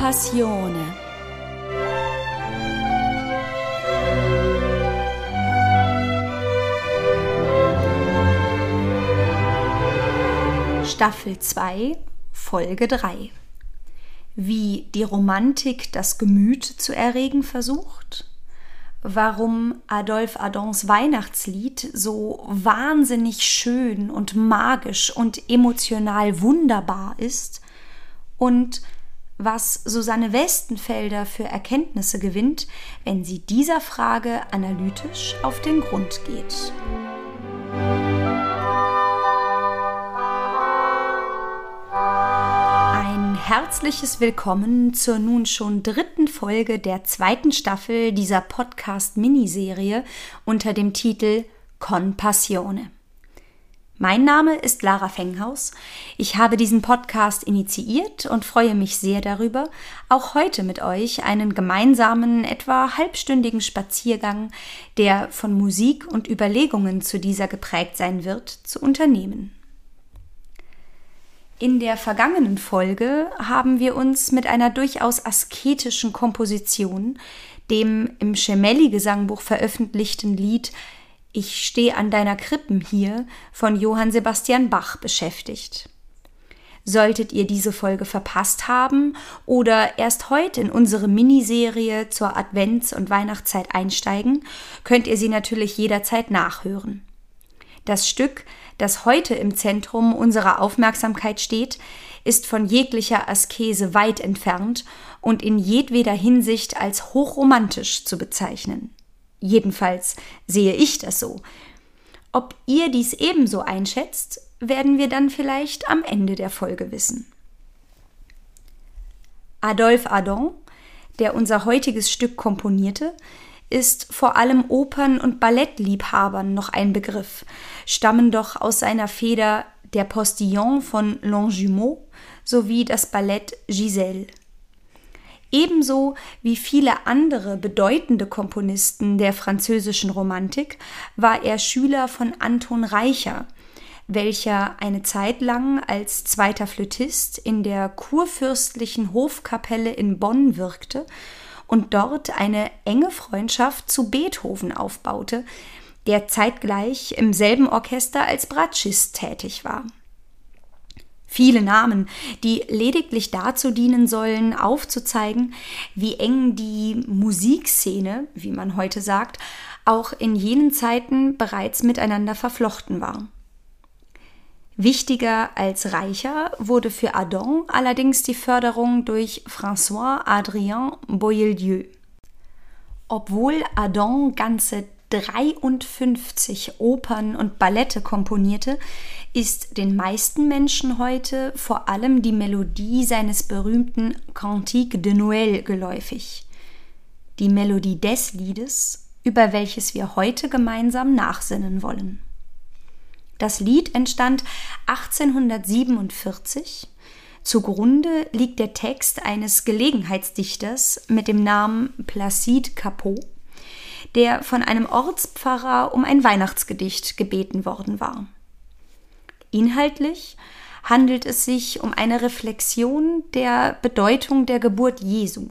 Compassione. Staffel 2, Folge 3. Wie die Romantik das Gemüt zu erregen versucht? warum Adolphe Adons Weihnachtslied so wahnsinnig schön und magisch und emotional wunderbar ist und was Susanne Westenfelder für Erkenntnisse gewinnt, wenn sie dieser Frage analytisch auf den Grund geht. herzliches Willkommen zur nun schon dritten Folge der zweiten Staffel dieser Podcast-Miniserie unter dem Titel Con Passione. Mein Name ist Lara Fenghaus. Ich habe diesen Podcast initiiert und freue mich sehr darüber, auch heute mit euch einen gemeinsamen, etwa halbstündigen Spaziergang, der von Musik und Überlegungen zu dieser geprägt sein wird, zu unternehmen. In der vergangenen Folge haben wir uns mit einer durchaus asketischen Komposition, dem im Schemelli-Gesangbuch veröffentlichten Lied Ich steh an deiner Krippen hier von Johann Sebastian Bach beschäftigt. Solltet ihr diese Folge verpasst haben oder erst heute in unsere Miniserie zur Advents- und Weihnachtszeit einsteigen, könnt ihr sie natürlich jederzeit nachhören. Das Stück das heute im Zentrum unserer Aufmerksamkeit steht, ist von jeglicher Askese weit entfernt und in jedweder Hinsicht als hochromantisch zu bezeichnen. Jedenfalls sehe ich das so. Ob ihr dies ebenso einschätzt, werden wir dann vielleicht am Ende der Folge wissen. Adolphe Adon, der unser heutiges Stück komponierte, ist vor allem Opern- und Ballettliebhabern noch ein Begriff, stammen doch aus seiner Feder der Postillon von Longjumeau sowie das Ballett Giselle. Ebenso wie viele andere bedeutende Komponisten der französischen Romantik war er Schüler von Anton Reicher, welcher eine Zeit lang als zweiter Flötist in der kurfürstlichen Hofkapelle in Bonn wirkte und dort eine enge Freundschaft zu Beethoven aufbaute, der zeitgleich im selben Orchester als Bratschist tätig war. Viele Namen, die lediglich dazu dienen sollen, aufzuzeigen, wie eng die Musikszene, wie man heute sagt, auch in jenen Zeiten bereits miteinander verflochten war. Wichtiger als reicher wurde für Adon allerdings die Förderung durch François Adrien Boieldieu. Obwohl Adon ganze 53 Opern und Ballette komponierte, ist den meisten Menschen heute vor allem die Melodie seines berühmten Cantique de Noël geläufig. Die Melodie des Liedes, über welches wir heute gemeinsam nachsinnen wollen. Das Lied entstand 1847. Zugrunde liegt der Text eines Gelegenheitsdichters mit dem Namen Placide Capot, der von einem Ortspfarrer um ein Weihnachtsgedicht gebeten worden war. Inhaltlich handelt es sich um eine Reflexion der Bedeutung der Geburt Jesu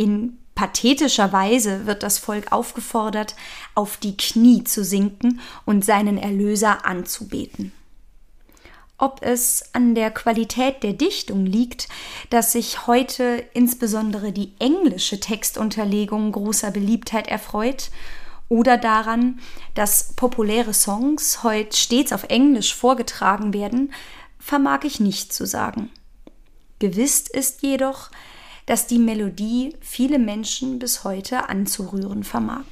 in Pathetischer Weise wird das Volk aufgefordert, auf die Knie zu sinken und seinen Erlöser anzubeten. Ob es an der Qualität der Dichtung liegt, dass sich heute insbesondere die englische Textunterlegung großer Beliebtheit erfreut, oder daran, dass populäre Songs heute stets auf Englisch vorgetragen werden, vermag ich nicht zu sagen. Gewiss ist jedoch, dass die Melodie viele Menschen bis heute anzurühren vermag.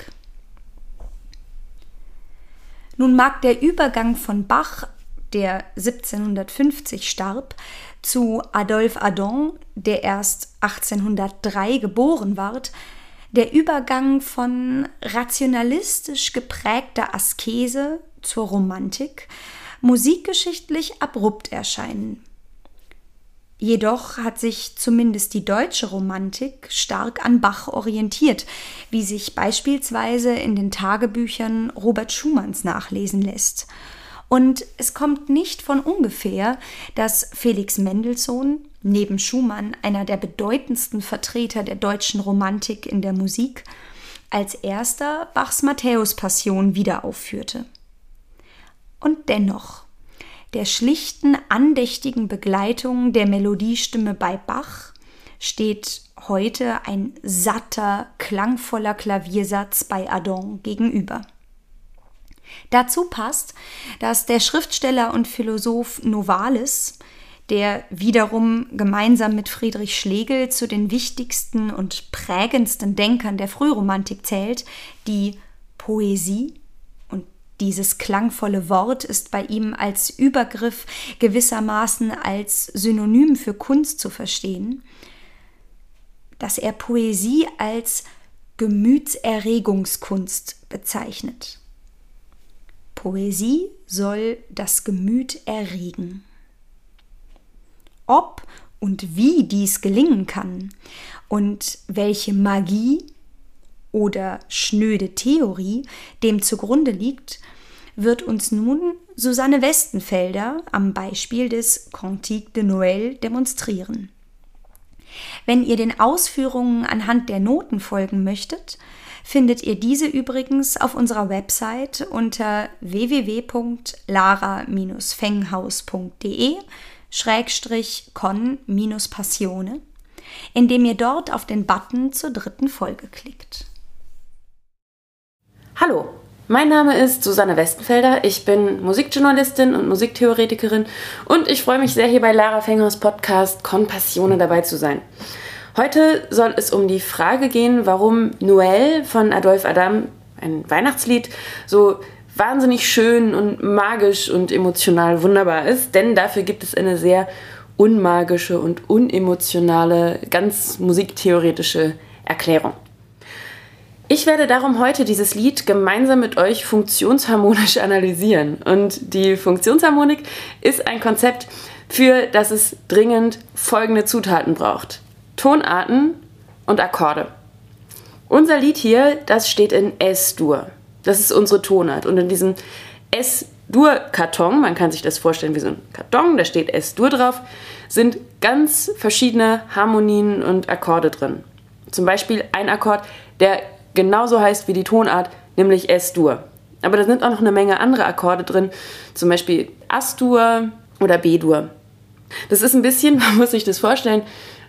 Nun mag der Übergang von Bach, der 1750 starb, zu Adolphe Adon, der erst 1803 geboren ward, der Übergang von rationalistisch geprägter Askese zur Romantik musikgeschichtlich abrupt erscheinen. Jedoch hat sich zumindest die deutsche Romantik stark an Bach orientiert, wie sich beispielsweise in den Tagebüchern Robert Schumanns nachlesen lässt. Und es kommt nicht von ungefähr, dass Felix Mendelssohn, neben Schumann einer der bedeutendsten Vertreter der deutschen Romantik in der Musik, als erster Bachs Matthäus-Passion wiederaufführte. Und dennoch, der schlichten, andächtigen Begleitung der Melodiestimme bei Bach steht heute ein satter, klangvoller Klaviersatz bei Adon gegenüber. Dazu passt, dass der Schriftsteller und Philosoph Novalis, der wiederum gemeinsam mit Friedrich Schlegel zu den wichtigsten und prägendsten Denkern der Frühromantik zählt, die Poesie und dieses klangvolle Wort ist bei ihm als Übergriff gewissermaßen als Synonym für Kunst zu verstehen, dass er Poesie als Gemütserregungskunst bezeichnet. Poesie soll das Gemüt erregen. Ob und wie dies gelingen kann und welche Magie oder schnöde Theorie dem zugrunde liegt, wird uns nun Susanne Westenfelder am Beispiel des Cantique de Noël demonstrieren. Wenn ihr den Ausführungen anhand der Noten folgen möchtet, findet ihr diese übrigens auf unserer Website unter www.lara-fenghaus.de Schrägstrich con-passione, indem ihr dort auf den Button zur dritten Folge klickt. Hallo, mein Name ist Susanne Westenfelder. Ich bin Musikjournalistin und Musiktheoretikerin und ich freue mich sehr, hier bei Lara Fengers Podcast Con Passione dabei zu sein. Heute soll es um die Frage gehen, warum Noël von Adolf Adam, ein Weihnachtslied, so wahnsinnig schön und magisch und emotional wunderbar ist, denn dafür gibt es eine sehr unmagische und unemotionale, ganz musiktheoretische Erklärung. Ich werde darum heute dieses Lied gemeinsam mit euch funktionsharmonisch analysieren. Und die Funktionsharmonik ist ein Konzept, für das es dringend folgende Zutaten braucht. Tonarten und Akkorde. Unser Lied hier, das steht in S-Dur. Das ist unsere Tonart. Und in diesem S-Dur-Karton, man kann sich das vorstellen wie so ein Karton, da steht S-Dur drauf, sind ganz verschiedene Harmonien und Akkorde drin. Zum Beispiel ein Akkord, der genauso heißt wie die Tonart, nämlich S-Dur. Aber da sind auch noch eine Menge andere Akkorde drin, zum Beispiel As-Dur oder B-Dur. Das ist ein bisschen, man muss sich das vorstellen,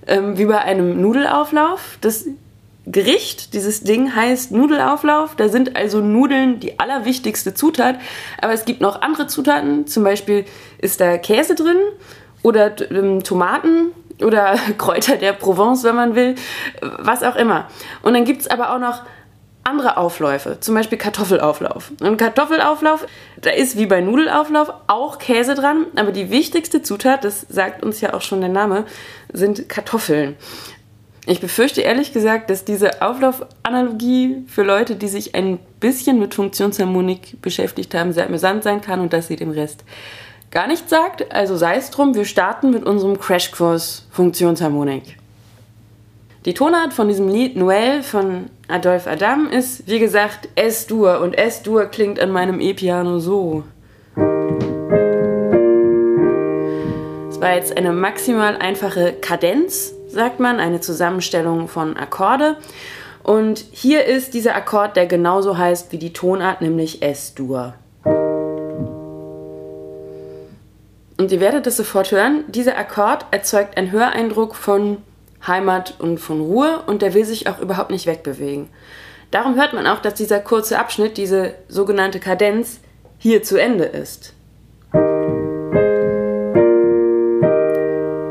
ähm, wie bei einem Nudelauflauf. Das Gericht, dieses Ding heißt Nudelauflauf. Da sind also Nudeln die allerwichtigste Zutat. Aber es gibt noch andere Zutaten. Zum Beispiel ist da Käse drin oder ähm, Tomaten oder Kräuter der Provence, wenn man will. Was auch immer. Und dann gibt es aber auch noch andere Aufläufe, zum Beispiel Kartoffelauflauf. Und Kartoffelauflauf, da ist wie bei Nudelauflauf auch Käse dran, aber die wichtigste Zutat, das sagt uns ja auch schon der Name, sind Kartoffeln. Ich befürchte ehrlich gesagt, dass diese Auflaufanalogie für Leute, die sich ein bisschen mit Funktionsharmonik beschäftigt haben, sehr amüsant sein kann und dass sie dem Rest gar nichts sagt. Also sei es drum, wir starten mit unserem Crashkurs Funktionsharmonik. Die Tonart von diesem Lied Noël von Adolf Adam ist, wie gesagt, S-Dur und S-Dur klingt an meinem E-Piano so. Es war jetzt eine maximal einfache Kadenz, sagt man, eine Zusammenstellung von Akkorde. Und hier ist dieser Akkord, der genauso heißt wie die Tonart, nämlich S-Dur. Und ihr werdet es sofort hören, dieser Akkord erzeugt einen Höreindruck von Heimat und von Ruhe und der will sich auch überhaupt nicht wegbewegen. Darum hört man auch, dass dieser kurze Abschnitt, diese sogenannte Kadenz, hier zu Ende ist.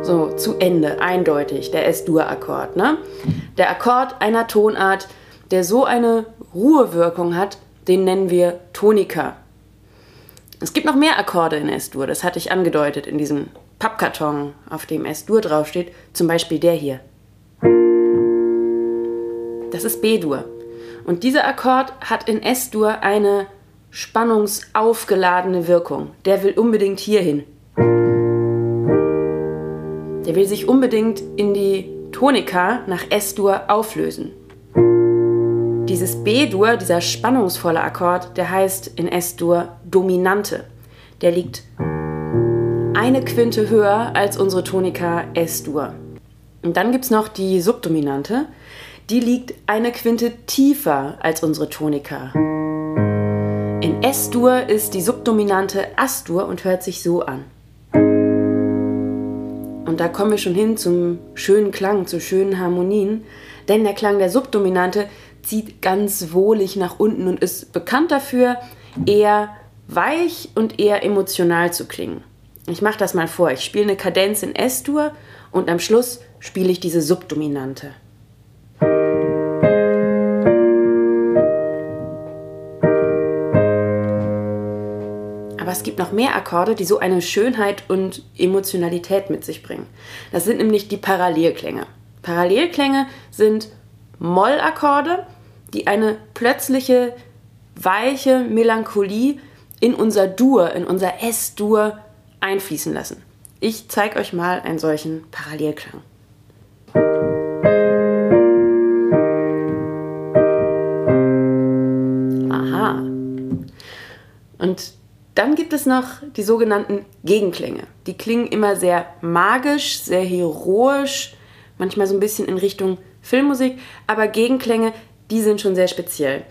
So, zu Ende, eindeutig, der S-Dur-Akkord. Ne? Der Akkord einer Tonart, der so eine Ruhewirkung hat, den nennen wir Tonika. Es gibt noch mehr Akkorde in S-Dur, das hatte ich angedeutet in diesem Pappkarton, auf dem S-Dur draufsteht, zum Beispiel der hier. Das ist B-Dur. Und dieser Akkord hat in S-Dur eine spannungsaufgeladene Wirkung. Der will unbedingt hierhin. Der will sich unbedingt in die Tonika nach S-Dur auflösen. Dieses B-Dur, dieser spannungsvolle Akkord, der heißt in S-Dur Dominante. Der liegt eine Quinte höher als unsere Tonika S-Dur. Und dann gibt es noch die Subdominante. Die liegt eine Quinte tiefer als unsere Tonika. In S-Dur ist die Subdominante As-Dur und hört sich so an. Und da kommen wir schon hin zum schönen Klang, zu schönen Harmonien, denn der Klang der Subdominante zieht ganz wohlig nach unten und ist bekannt dafür, eher weich und eher emotional zu klingen. Ich mache das mal vor. Ich spiele eine Kadenz in S-Dur und am Schluss spiele ich diese Subdominante. Aber es gibt noch mehr Akkorde, die so eine Schönheit und Emotionalität mit sich bringen. Das sind nämlich die Parallelklänge. Parallelklänge sind Mollakkorde, die eine plötzliche, weiche Melancholie in unser Dur, in unser S-Dur einfließen lassen. Ich zeige euch mal einen solchen Parallelklang. Aha. Und dann gibt es noch die sogenannten Gegenklänge. Die klingen immer sehr magisch, sehr heroisch, manchmal so ein bisschen in Richtung Filmmusik, aber Gegenklänge, die sind schon sehr speziell.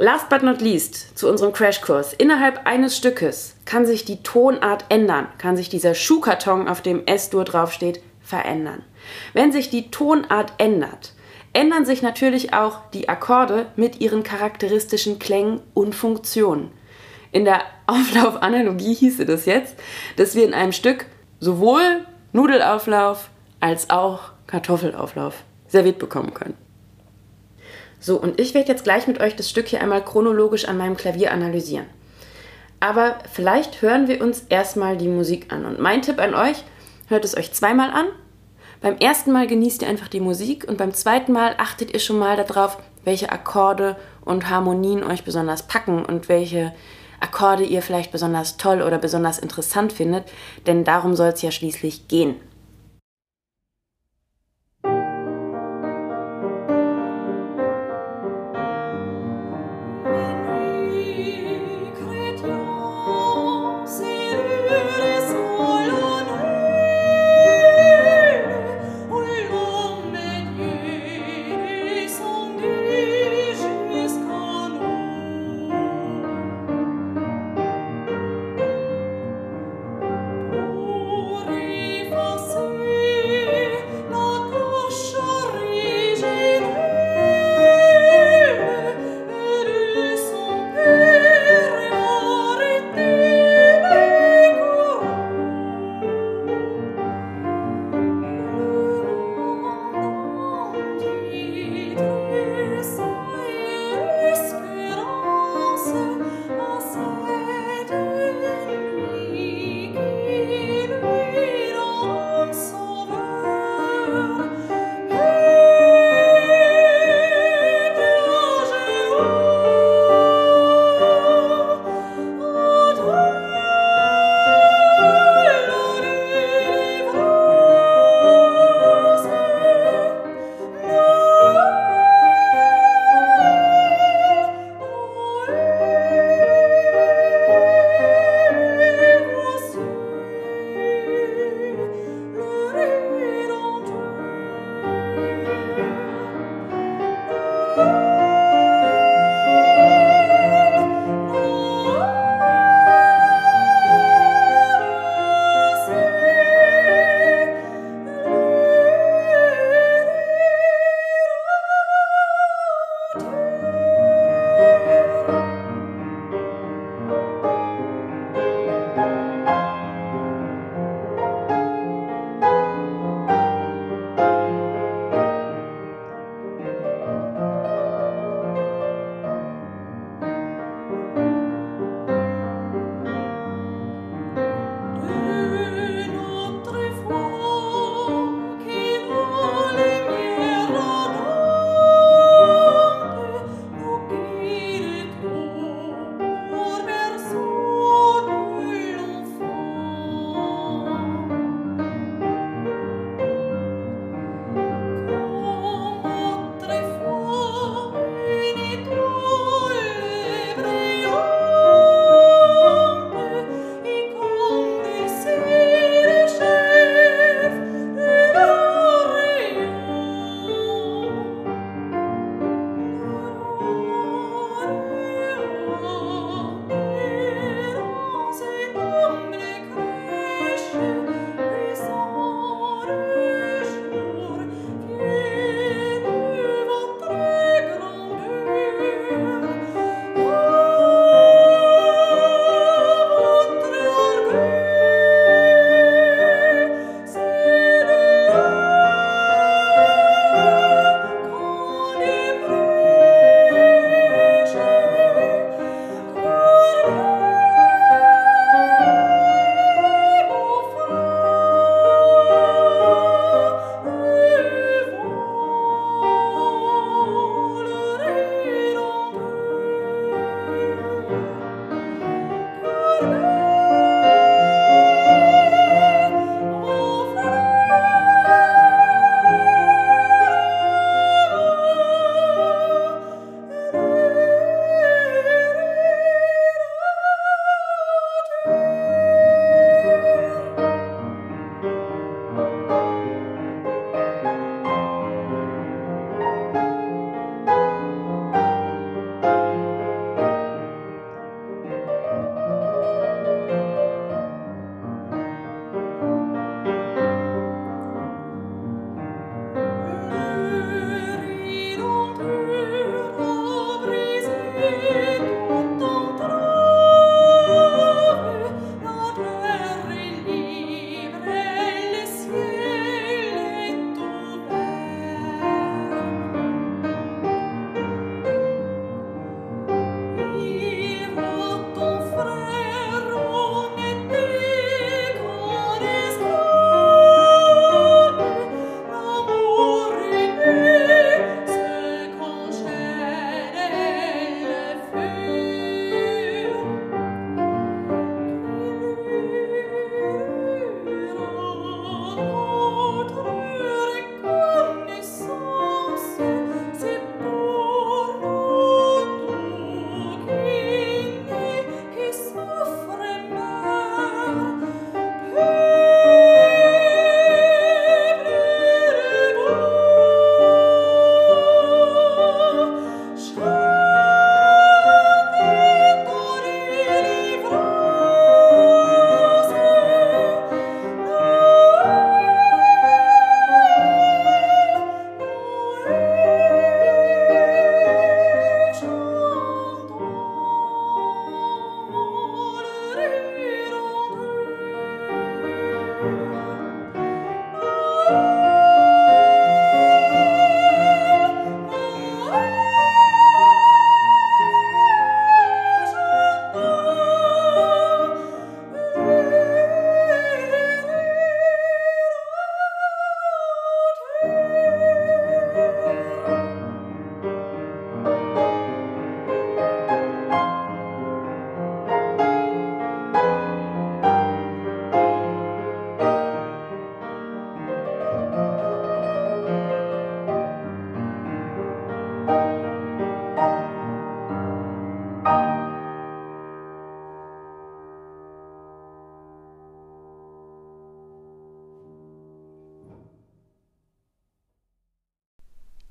Last but not least zu unserem Crashkurs. Innerhalb eines Stückes kann sich die Tonart ändern, kann sich dieser Schuhkarton, auf dem S-Dur draufsteht, verändern. Wenn sich die Tonart ändert, ändern sich natürlich auch die Akkorde mit ihren charakteristischen Klängen und Funktionen. In der Auflaufanalogie hieße das jetzt, dass wir in einem Stück sowohl Nudelauflauf als auch Kartoffelauflauf serviert bekommen können. So, und ich werde jetzt gleich mit euch das Stück hier einmal chronologisch an meinem Klavier analysieren. Aber vielleicht hören wir uns erstmal die Musik an. Und mein Tipp an euch, hört es euch zweimal an. Beim ersten Mal genießt ihr einfach die Musik und beim zweiten Mal achtet ihr schon mal darauf, welche Akkorde und Harmonien euch besonders packen und welche Akkorde ihr vielleicht besonders toll oder besonders interessant findet, denn darum soll es ja schließlich gehen.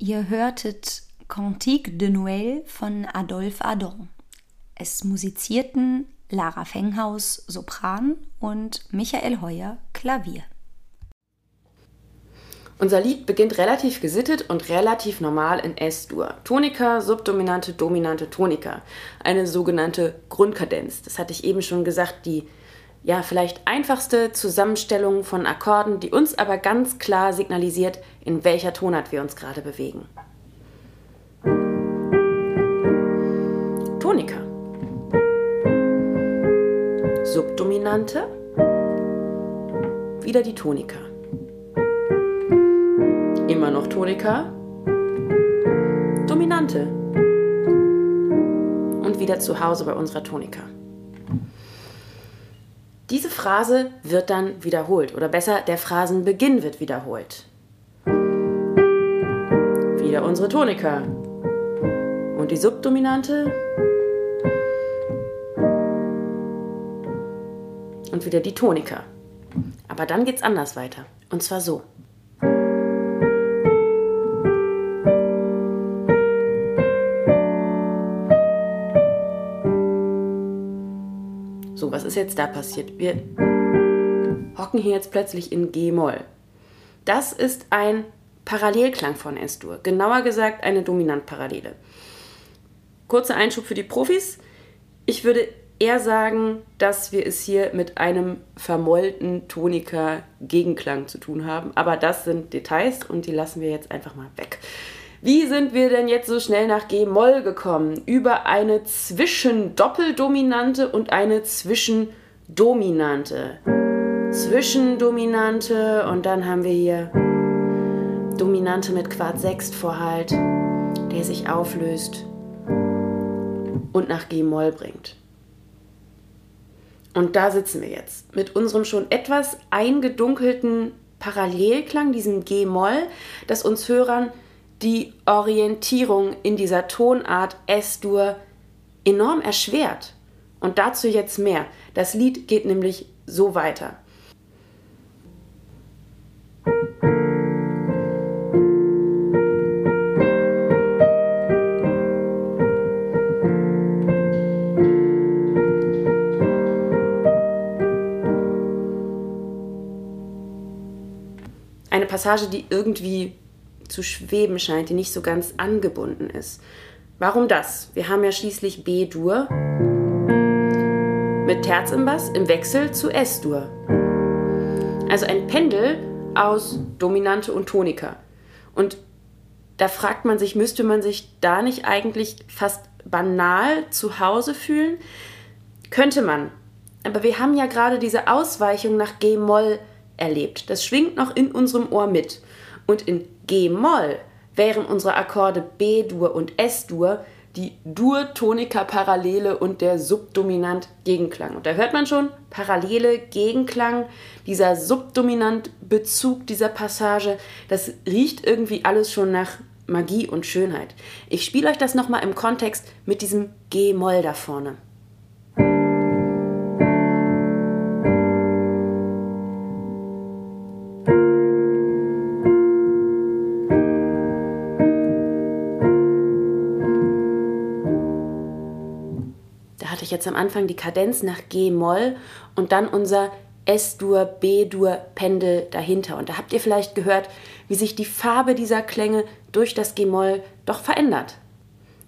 Ihr hörtet Cantique de Noël von Adolphe Adon. Es musizierten Lara Fenghaus Sopran und Michael Heuer Klavier. Unser Lied beginnt relativ gesittet und relativ normal in S-Dur. Tonika, Subdominante, Dominante, Tonika. Eine sogenannte Grundkadenz. Das hatte ich eben schon gesagt, die ja vielleicht einfachste Zusammenstellung von Akkorden, die uns aber ganz klar signalisiert, in welcher Tonart wir uns gerade bewegen. Tonika. Subdominante. Wieder die Tonika. Immer noch Tonika. Dominante. Und wieder zu Hause bei unserer Tonika. Diese Phrase wird dann wiederholt, oder besser, der Phrasenbeginn wird wiederholt. Wieder unsere Tonika. Und die Subdominante. Und wieder die Tonika. Aber dann geht's anders weiter. Und zwar so. Ist jetzt da passiert? Wir hocken hier jetzt plötzlich in G-Moll. Das ist ein Parallelklang von S-Dur. Genauer gesagt eine Dominantparallele. Kurzer Einschub für die Profis. Ich würde eher sagen, dass wir es hier mit einem vermollten Tonika-Gegenklang zu tun haben. Aber das sind Details und die lassen wir jetzt einfach mal weg. Wie sind wir denn jetzt so schnell nach G-Moll gekommen? Über eine Zwischendoppeldominante und eine Zwischendominante. Zwischendominante und dann haben wir hier Dominante mit Quart Sechst Vorhalt, der sich auflöst und nach G-Moll bringt. Und da sitzen wir jetzt mit unserem schon etwas eingedunkelten Parallelklang, diesem G-Moll, das uns Hörern die Orientierung in dieser Tonart S-Dur enorm erschwert. Und dazu jetzt mehr. Das Lied geht nämlich so weiter. Eine Passage, die irgendwie zu schweben scheint, die nicht so ganz angebunden ist. Warum das? Wir haben ja schließlich B-Dur mit Terz im Bass im Wechsel zu S-Dur. Also ein Pendel aus Dominante und Tonika. Und da fragt man sich, müsste man sich da nicht eigentlich fast banal zu Hause fühlen? Könnte man. Aber wir haben ja gerade diese Ausweichung nach G-Moll erlebt. Das schwingt noch in unserem Ohr mit. Und in G-Moll wären unsere Akkorde B-Dur und S-Dur die Dur-Tonika-Parallele und der Subdominant-Gegenklang. Und da hört man schon, Parallele, Gegenklang, dieser Subdominant-Bezug dieser Passage, das riecht irgendwie alles schon nach Magie und Schönheit. Ich spiele euch das nochmal im Kontext mit diesem G-Moll da vorne. Jetzt am Anfang die Kadenz nach G-Moll und dann unser S-Dur, B-Dur-Pendel dahinter. Und da habt ihr vielleicht gehört, wie sich die Farbe dieser Klänge durch das G-Moll doch verändert.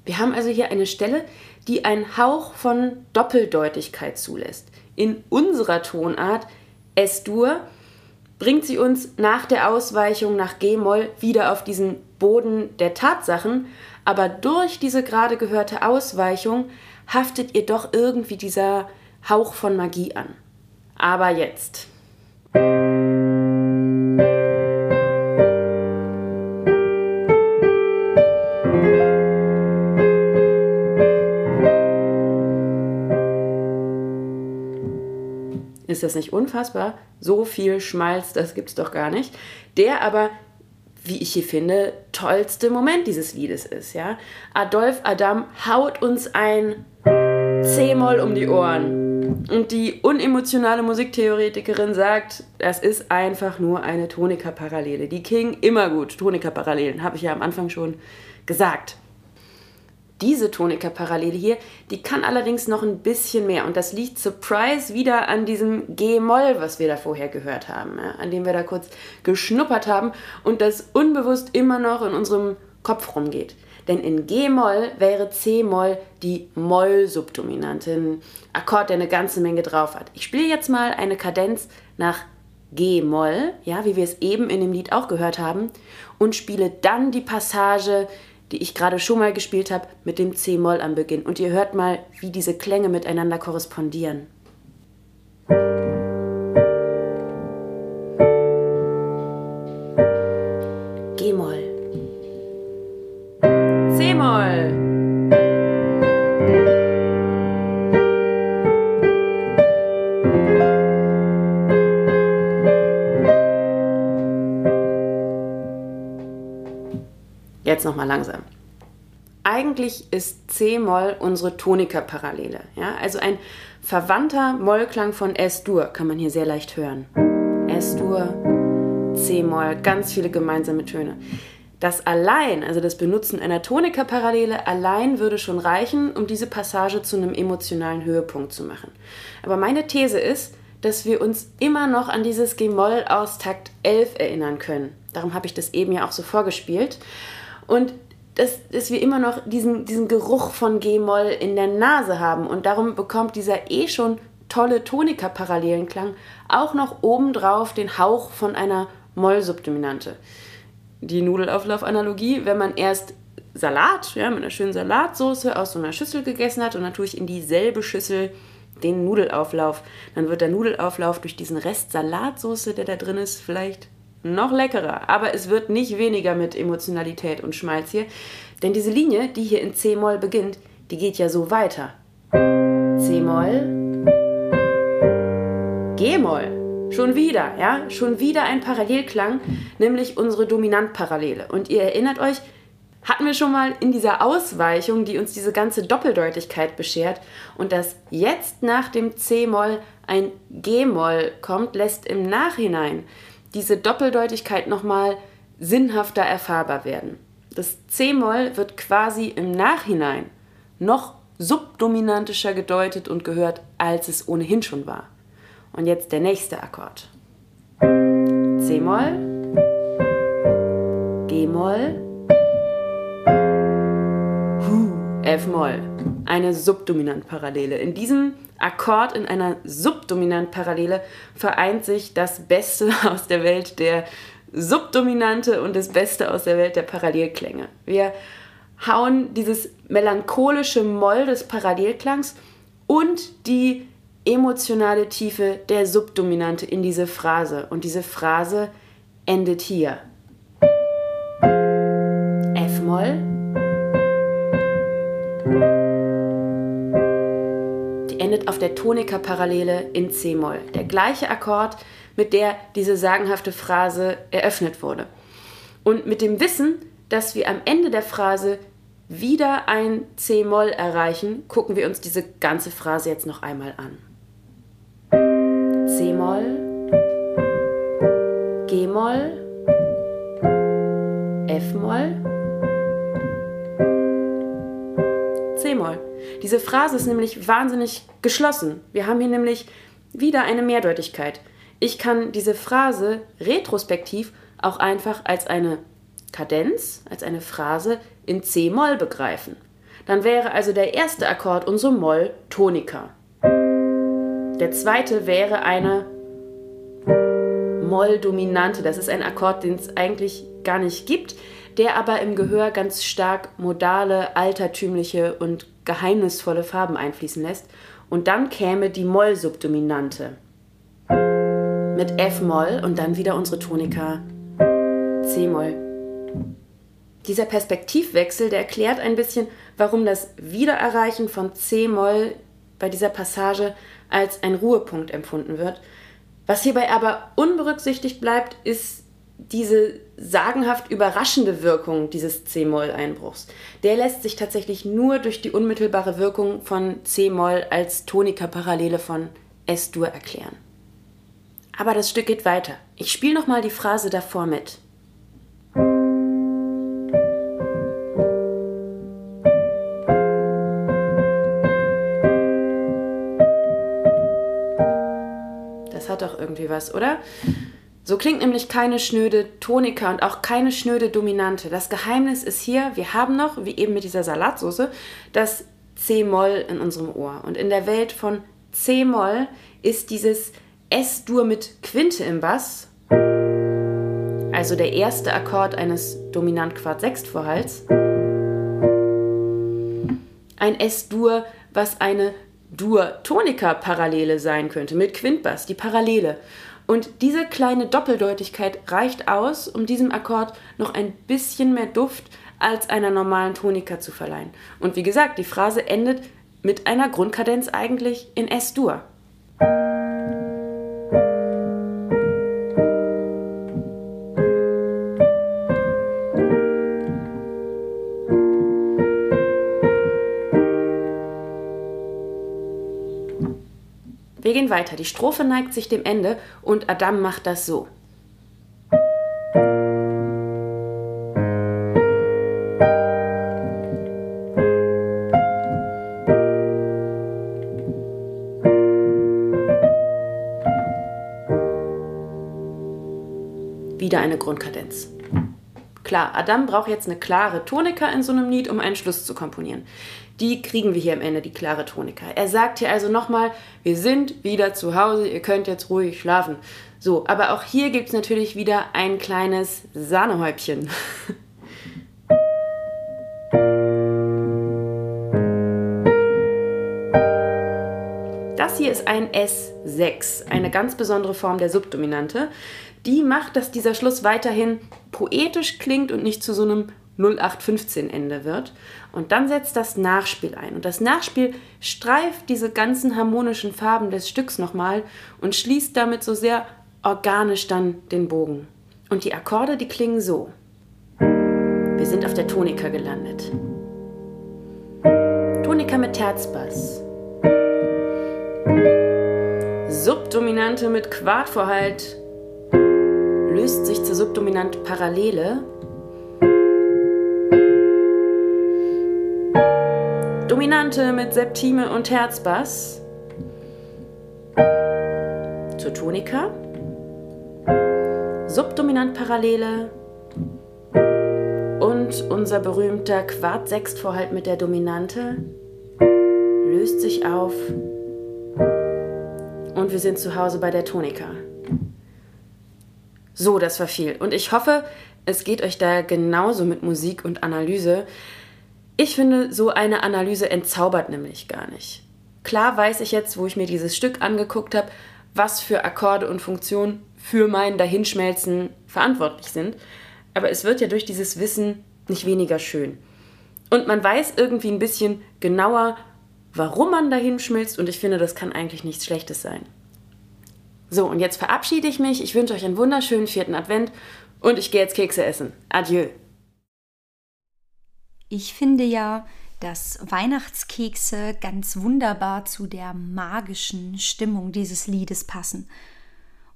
Wir haben also hier eine Stelle, die einen Hauch von Doppeldeutigkeit zulässt. In unserer Tonart S-Dur bringt sie uns nach der Ausweichung nach G-Moll wieder auf diesen Boden der Tatsachen, aber durch diese gerade gehörte Ausweichung haftet ihr doch irgendwie dieser Hauch von Magie an. Aber jetzt. Ist das nicht unfassbar? So viel Schmalz, das gibt's doch gar nicht. Der aber wie ich hier finde, tollste Moment dieses Liedes ist. Ja? Adolf Adam haut uns ein C-Moll um die Ohren. Und die unemotionale Musiktheoretikerin sagt, das ist einfach nur eine Tonika-Parallele. Die klingen immer gut, Tonika-Parallelen, habe ich ja am Anfang schon gesagt. Diese Tonika-Parallele hier, die kann allerdings noch ein bisschen mehr. Und das liegt, surprise, wieder an diesem G-Moll, was wir da vorher gehört haben. Ja, an dem wir da kurz geschnuppert haben und das unbewusst immer noch in unserem Kopf rumgeht. Denn in G-Moll wäre C-Moll die Moll-Subdominante, ein Akkord, der eine ganze Menge drauf hat. Ich spiele jetzt mal eine Kadenz nach G-Moll, ja, wie wir es eben in dem Lied auch gehört haben, und spiele dann die Passage die ich gerade schon mal gespielt habe, mit dem C-Moll am Beginn. Und ihr hört mal, wie diese Klänge miteinander korrespondieren. G-Moll. C-Moll. Jetzt nochmal langsam. Eigentlich ist C-Moll unsere Tonika-Parallele. Ja? Also ein verwandter Mollklang von S-Dur kann man hier sehr leicht hören. S-Dur, C-Moll, ganz viele gemeinsame Töne. Das allein, also das Benutzen einer Tonika-Parallele allein würde schon reichen, um diese Passage zu einem emotionalen Höhepunkt zu machen. Aber meine These ist, dass wir uns immer noch an dieses G-Moll aus Takt 11 erinnern können. Darum habe ich das eben ja auch so vorgespielt. Und dass, dass wir immer noch diesen, diesen Geruch von G-Moll in der Nase haben. Und darum bekommt dieser eh schon tolle Tonika-Parallelenklang auch noch obendrauf den Hauch von einer Moll-Subdominante. Die Nudelauflauf-Analogie, wenn man erst Salat, ja, mit einer schönen Salatsoße aus so einer Schüssel gegessen hat und dann tue ich in dieselbe Schüssel den Nudelauflauf, dann wird der Nudelauflauf durch diesen Rest Salatsoße, der da drin ist, vielleicht noch leckerer. Aber es wird nicht weniger mit Emotionalität und Schmalz hier. Denn diese Linie, die hier in C-Moll beginnt, die geht ja so weiter. C-Moll, G-Moll. Schon wieder, ja? Schon wieder ein Parallelklang, nämlich unsere Dominantparallele. Und ihr erinnert euch, hatten wir schon mal in dieser Ausweichung, die uns diese ganze Doppeldeutigkeit beschert. Und dass jetzt nach dem C-Moll ein G-Moll kommt, lässt im Nachhinein diese Doppeldeutigkeit nochmal sinnhafter erfahrbar werden. Das C-Moll wird quasi im Nachhinein noch subdominantischer gedeutet und gehört, als es ohnehin schon war. Und jetzt der nächste Akkord. C-Moll, G-Moll, F-Moll. Eine Subdominantparallele. In diesem Akkord, in einer Subdominantparallele, vereint sich das Beste aus der Welt der Subdominante und das Beste aus der Welt der Parallelklänge. Wir hauen dieses melancholische Moll des Parallelklangs und die emotionale Tiefe der Subdominante in diese Phrase. Und diese Phrase endet hier. F-Moll, endet auf der Tonika-Parallele in C-Moll. Der gleiche Akkord, mit der diese sagenhafte Phrase eröffnet wurde. Und mit dem Wissen, dass wir am Ende der Phrase wieder ein C-Moll erreichen, gucken wir uns diese ganze Phrase jetzt noch einmal an. C-Moll, G-Moll, F-Moll, C-Moll. Diese Phrase ist nämlich wahnsinnig geschlossen. Wir haben hier nämlich wieder eine Mehrdeutigkeit. Ich kann diese Phrase retrospektiv auch einfach als eine Kadenz, als eine Phrase in C-Moll begreifen. Dann wäre also der erste Akkord unsere Moll-Tonika. Der zweite wäre eine Moll-Dominante. Das ist ein Akkord, den es eigentlich gar nicht gibt der aber im Gehör ganz stark modale, altertümliche und geheimnisvolle Farben einfließen lässt. Und dann käme die Moll-Subdominante mit F-Moll und dann wieder unsere Tonika C-Moll. Dieser Perspektivwechsel, der erklärt ein bisschen, warum das Wiedererreichen von C-Moll bei dieser Passage als ein Ruhepunkt empfunden wird. Was hierbei aber unberücksichtigt bleibt, ist diese sagenhaft überraschende Wirkung dieses C-Moll-Einbruchs, der lässt sich tatsächlich nur durch die unmittelbare Wirkung von C-Moll als Tonika-Parallele von S-Dur erklären. Aber das Stück geht weiter. Ich spiele nochmal die Phrase davor mit. Das hat doch irgendwie was, oder? So klingt nämlich keine schnöde Tonika und auch keine schnöde Dominante. Das Geheimnis ist hier, wir haben noch, wie eben mit dieser Salatsauce, das C-Moll in unserem Ohr. Und in der Welt von C-Moll ist dieses S-Dur mit Quinte im Bass, also der erste Akkord eines dominant Quart Sechstvorhalts, ein S-Dur, was eine Dur-Tonika-Parallele sein könnte, mit Quintbass, die Parallele. Und diese kleine Doppeldeutigkeit reicht aus, um diesem Akkord noch ein bisschen mehr Duft als einer normalen Tonika zu verleihen. Und wie gesagt, die Phrase endet mit einer Grundkadenz eigentlich in S-Dur. Wir gehen weiter. Die Strophe neigt sich dem Ende und Adam macht das so. Wieder eine Grundkadenz. Klar, Adam braucht jetzt eine klare Tonika in so einem Lied, um einen Schluss zu komponieren. Die kriegen wir hier am Ende, die klare Tonika. Er sagt hier also nochmal, wir sind wieder zu Hause, ihr könnt jetzt ruhig schlafen. So, aber auch hier gibt es natürlich wieder ein kleines Sahnehäubchen. Das hier ist ein S6, eine ganz besondere Form der Subdominante die macht, dass dieser Schluss weiterhin poetisch klingt und nicht zu so einem 0815 Ende wird. Und dann setzt das Nachspiel ein. Und das Nachspiel streift diese ganzen harmonischen Farben des Stücks nochmal und schließt damit so sehr organisch dann den Bogen. Und die Akkorde, die klingen so. Wir sind auf der Tonika gelandet. Tonika mit Terzbass. Subdominante mit Quartvorhalt löst sich zur Subdominant Parallele. Dominante mit Septime und Herzbass. Zur Tonika. Subdominant Parallele. Und unser berühmter Quart-Sechstvorhalt mit der Dominante löst sich auf. Und wir sind zu Hause bei der Tonika. So, das war viel. Und ich hoffe, es geht euch da genauso mit Musik und Analyse. Ich finde, so eine Analyse entzaubert nämlich gar nicht. Klar weiß ich jetzt, wo ich mir dieses Stück angeguckt habe, was für Akkorde und Funktionen für mein Dahinschmelzen verantwortlich sind. Aber es wird ja durch dieses Wissen nicht weniger schön. Und man weiß irgendwie ein bisschen genauer, warum man dahin schmilzt und ich finde, das kann eigentlich nichts Schlechtes sein. So, und jetzt verabschiede ich mich. Ich wünsche euch einen wunderschönen vierten Advent und ich gehe jetzt Kekse essen. Adieu. Ich finde ja, dass Weihnachtskekse ganz wunderbar zu der magischen Stimmung dieses Liedes passen.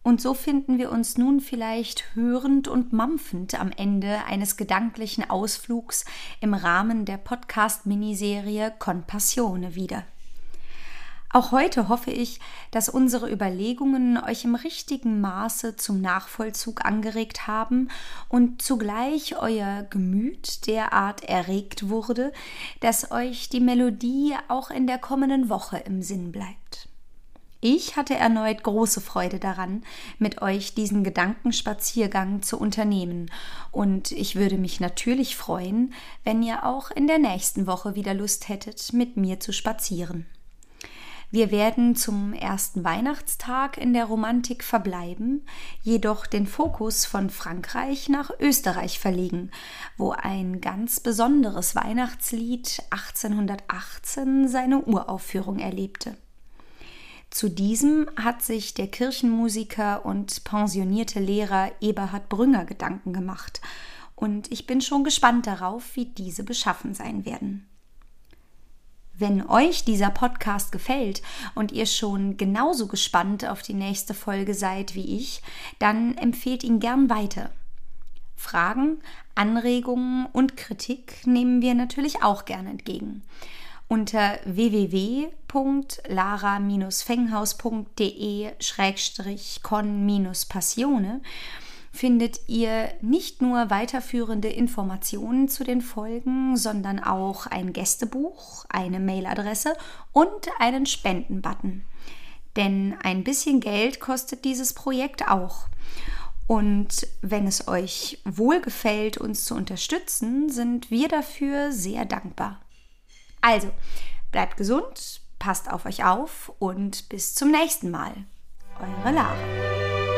Und so finden wir uns nun vielleicht hörend und mampfend am Ende eines gedanklichen Ausflugs im Rahmen der Podcast-Miniserie Compassione wieder. Auch heute hoffe ich, dass unsere Überlegungen euch im richtigen Maße zum Nachvollzug angeregt haben und zugleich euer Gemüt derart erregt wurde, dass euch die Melodie auch in der kommenden Woche im Sinn bleibt. Ich hatte erneut große Freude daran, mit euch diesen Gedankenspaziergang zu unternehmen, und ich würde mich natürlich freuen, wenn ihr auch in der nächsten Woche wieder Lust hättet, mit mir zu spazieren. Wir werden zum ersten Weihnachtstag in der Romantik verbleiben, jedoch den Fokus von Frankreich nach Österreich verlegen, wo ein ganz besonderes Weihnachtslied 1818 seine Uraufführung erlebte. Zu diesem hat sich der Kirchenmusiker und pensionierte Lehrer Eberhard Brünger Gedanken gemacht. Und ich bin schon gespannt darauf, wie diese beschaffen sein werden. Wenn euch dieser Podcast gefällt und ihr schon genauso gespannt auf die nächste Folge seid wie ich, dann empfehlt ihn gern weiter. Fragen, Anregungen und Kritik nehmen wir natürlich auch gern entgegen. Unter www.lara-fenghaus.de-con-passione findet ihr nicht nur weiterführende Informationen zu den Folgen, sondern auch ein Gästebuch, eine Mailadresse und einen Spendenbutton. Denn ein bisschen Geld kostet dieses Projekt auch. Und wenn es euch wohlgefällt, uns zu unterstützen, sind wir dafür sehr dankbar. Also, bleibt gesund, passt auf euch auf und bis zum nächsten Mal. Eure Lara.